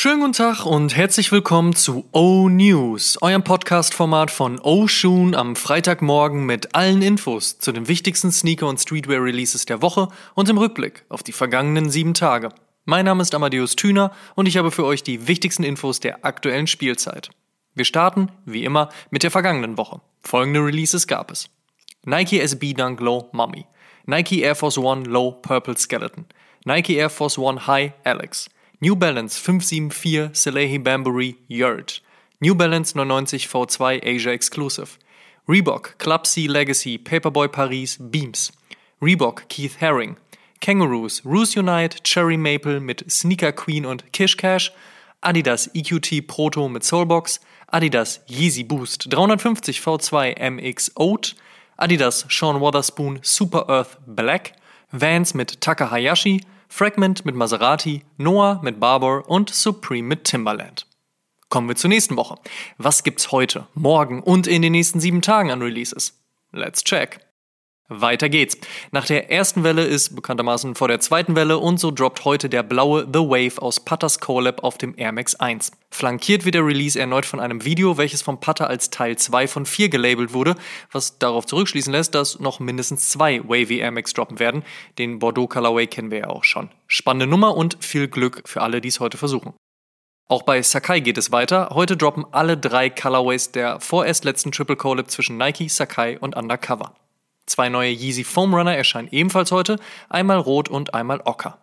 Schönen guten Tag und herzlich willkommen zu O News, eurem Podcast-Format von O Shoon am Freitagmorgen mit allen Infos zu den wichtigsten Sneaker- und Streetwear-Releases der Woche und im Rückblick auf die vergangenen sieben Tage. Mein Name ist Amadeus Thüner und ich habe für euch die wichtigsten Infos der aktuellen Spielzeit. Wir starten, wie immer, mit der vergangenen Woche. Folgende Releases gab es. Nike SB Dunk Low Mummy, Nike Air Force One Low Purple Skeleton, Nike Air Force One High Alex, New Balance 574 Salehi Bambury Yurt, New Balance 99 V2 Asia Exclusive, Reebok Club C Legacy Paperboy Paris Beams, Reebok Keith Haring, Kangaroos Roos Unite Cherry Maple mit Sneaker Queen und Kish Cash, Adidas EQT Proto mit Soulbox, Adidas Yeezy Boost 350 V2 MX Oat, Adidas Sean Wotherspoon Super Earth Black, Vans mit Taka Hayashi, Fragment mit Maserati, Noah mit Barbour und Supreme mit Timbaland. Kommen wir zur nächsten Woche. Was gibt's heute, morgen und in den nächsten sieben Tagen an Releases? Let's check. Weiter geht's. Nach der ersten Welle ist bekanntermaßen vor der zweiten Welle und so droppt heute der blaue The Wave aus Putters Collab auf dem Air Max 1. Flankiert wird der Release erneut von einem Video, welches vom Putter als Teil 2 von 4 gelabelt wurde, was darauf zurückschließen lässt, dass noch mindestens zwei Wavy Air Max droppen werden. Den Bordeaux Colorway kennen wir ja auch schon. Spannende Nummer und viel Glück für alle, die es heute versuchen. Auch bei Sakai geht es weiter. Heute droppen alle drei Colorways der vorerst letzten Triple Collab zwischen Nike, Sakai und Undercover. Zwei neue Yeezy Foam Runner erscheinen ebenfalls heute, einmal rot und einmal ocker.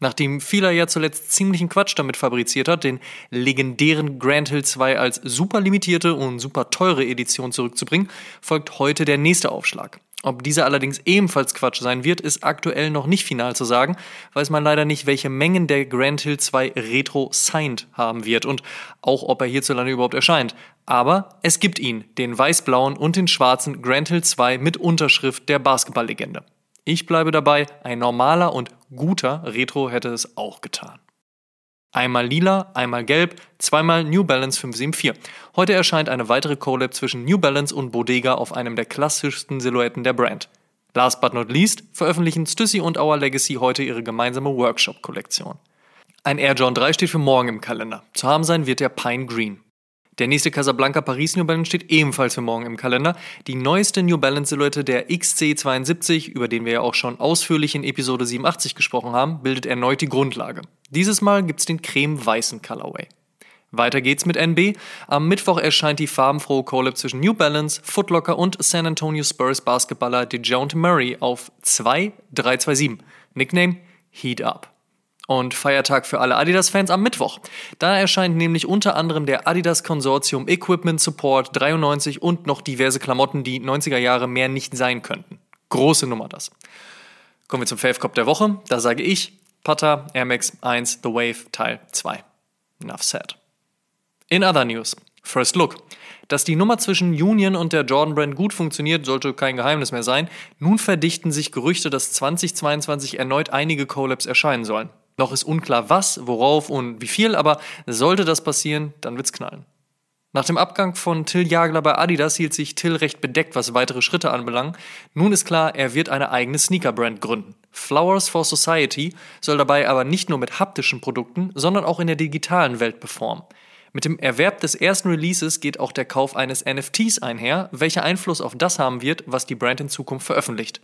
Nachdem Fila ja zuletzt ziemlichen Quatsch damit fabriziert hat, den legendären Grand Hill 2 als super limitierte und super teure Edition zurückzubringen, folgt heute der nächste Aufschlag. Ob dieser allerdings ebenfalls Quatsch sein wird, ist aktuell noch nicht final zu sagen, weiß man leider nicht, welche Mengen der Grand Hill 2 Retro Signed haben wird und auch ob er hierzulande überhaupt erscheint. Aber es gibt ihn, den weiß-blauen und den schwarzen Grand Hill 2 mit Unterschrift der Basketballlegende. Ich bleibe dabei, ein normaler und guter Retro hätte es auch getan. Einmal lila, einmal gelb, zweimal New Balance 574. Heute erscheint eine weitere Collab zwischen New Balance und Bodega auf einem der klassischsten Silhouetten der Brand. Last but not least veröffentlichen Stussy und Our Legacy heute ihre gemeinsame Workshop-Kollektion. Ein Air John 3 steht für morgen im Kalender. Zu haben sein wird der Pine Green. Der nächste Casablanca Paris New Balance steht ebenfalls für morgen im Kalender. Die neueste New Balance Silhouette der XC72, über den wir ja auch schon ausführlich in Episode 87 gesprochen haben, bildet erneut die Grundlage. Dieses Mal gibt's den creme-weißen Colorway. Weiter geht's mit NB. Am Mittwoch erscheint die farbenfrohe Collab zwischen New Balance, Footlocker und San Antonio Spurs Basketballer DeJounte Murray auf 2327. Nickname Heat Up und Feiertag für alle Adidas-Fans am Mittwoch. Da erscheint nämlich unter anderem der Adidas Consortium Equipment Support 93 und noch diverse Klamotten, die 90er Jahre mehr nicht sein könnten. Große Nummer das. Kommen wir zum Fave Cop der Woche. Da sage ich Pata Air Max 1 The Wave Teil 2. Enough said. In other news. First Look. Dass die Nummer zwischen Union und der Jordan Brand gut funktioniert, sollte kein Geheimnis mehr sein. Nun verdichten sich Gerüchte, dass 2022 erneut einige Collabs erscheinen sollen. Noch ist unklar was, worauf und wie viel, aber sollte das passieren, dann wird's knallen. Nach dem Abgang von Till Jagler bei Adidas hielt sich Till recht bedeckt, was weitere Schritte anbelangt. Nun ist klar, er wird eine eigene Sneaker-Brand gründen. Flowers for Society soll dabei aber nicht nur mit haptischen Produkten, sondern auch in der digitalen Welt performen. Mit dem Erwerb des ersten Releases geht auch der Kauf eines NFTs einher, welcher Einfluss auf das haben wird, was die Brand in Zukunft veröffentlicht.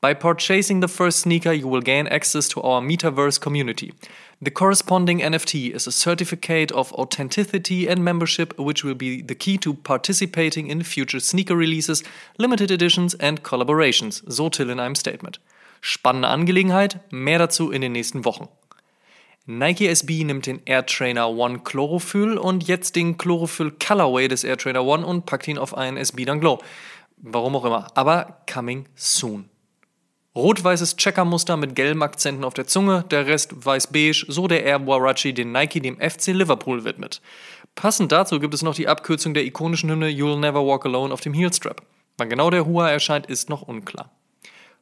By purchasing the first sneaker, you will gain access to our metaverse community. The corresponding NFT is a certificate of authenticity and membership, which will be the key to participating in future sneaker releases, limited editions and collaborations, so Till in einem Statement. Spannende Angelegenheit, mehr dazu in den nächsten Wochen. Nike SB nimmt den Air Trainer One Chlorophyll und jetzt den Chlorophyll Colorway des Air Trainer One und packt ihn auf einen SB Dunk Glow. Warum auch immer, aber coming soon. Rot-weißes Checkermuster mit gelben Akzenten auf der Zunge, der Rest weiß-beige, so der Air Warachi, den Nike dem FC Liverpool widmet. Passend dazu gibt es noch die Abkürzung der ikonischen Hymne You'll Never Walk Alone auf dem Heelstrap. Wann genau der Hua erscheint, ist noch unklar.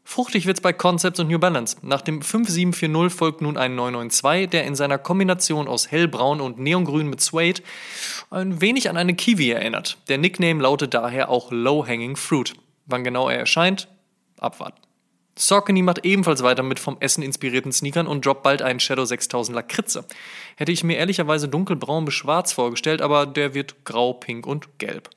Fruchtig wird's bei Concepts und New Balance. Nach dem 5740 folgt nun ein 992, der in seiner Kombination aus hellbraun und neongrün mit Suede ein wenig an eine Kiwi erinnert. Der Nickname lautet daher auch Low Hanging Fruit. Wann genau er erscheint? Abwarten. Saucony macht ebenfalls weiter mit vom Essen inspirierten Sneakern und droppt bald einen Shadow 6000 Lakritze. Hätte ich mir ehrlicherweise dunkelbraun bis schwarz vorgestellt, aber der wird grau, pink und gelb.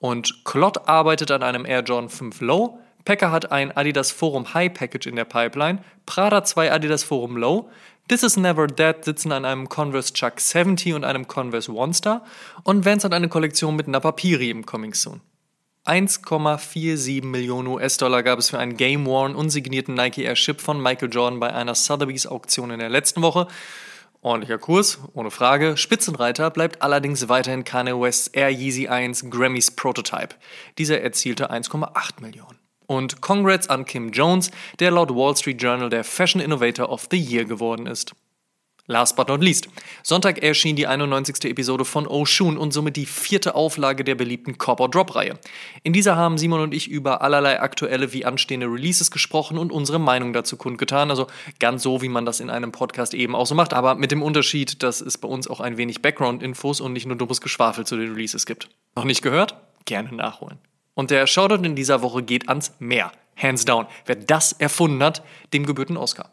Und Klott arbeitet an einem Air Jordan 5 Low, Packer hat ein Adidas Forum High Package in der Pipeline, Prada zwei Adidas Forum Low, This is Never Dead sitzen an einem Converse Chuck 70 und einem Converse One Star und Vans hat eine Kollektion mit Napapiri im Coming Soon. 1,47 Millionen US-Dollar gab es für einen Game Worn unsignierten Nike Air Ship von Michael Jordan bei einer Sotheby's Auktion in der letzten Woche. Ordentlicher Kurs, ohne Frage. Spitzenreiter bleibt allerdings weiterhin Kanye West's Air Yeezy 1 Grammys Prototype. Dieser erzielte 1,8 Millionen. Und Congrats an Kim Jones, der laut Wall Street Journal der Fashion Innovator of the Year geworden ist. Last but not least. Sonntag erschien die 91. Episode von Oshun und somit die vierte Auflage der beliebten Copper Drop Reihe. In dieser haben Simon und ich über allerlei aktuelle wie anstehende Releases gesprochen und unsere Meinung dazu kundgetan. Also ganz so, wie man das in einem Podcast eben auch so macht, aber mit dem Unterschied, dass es bei uns auch ein wenig Background-Infos und nicht nur dummes Geschwafel zu den Releases gibt. Noch nicht gehört? Gerne nachholen. Und der Shoutout in dieser Woche geht ans Meer. Hands down. Wer das erfunden hat, dem gebührt ein Oscar.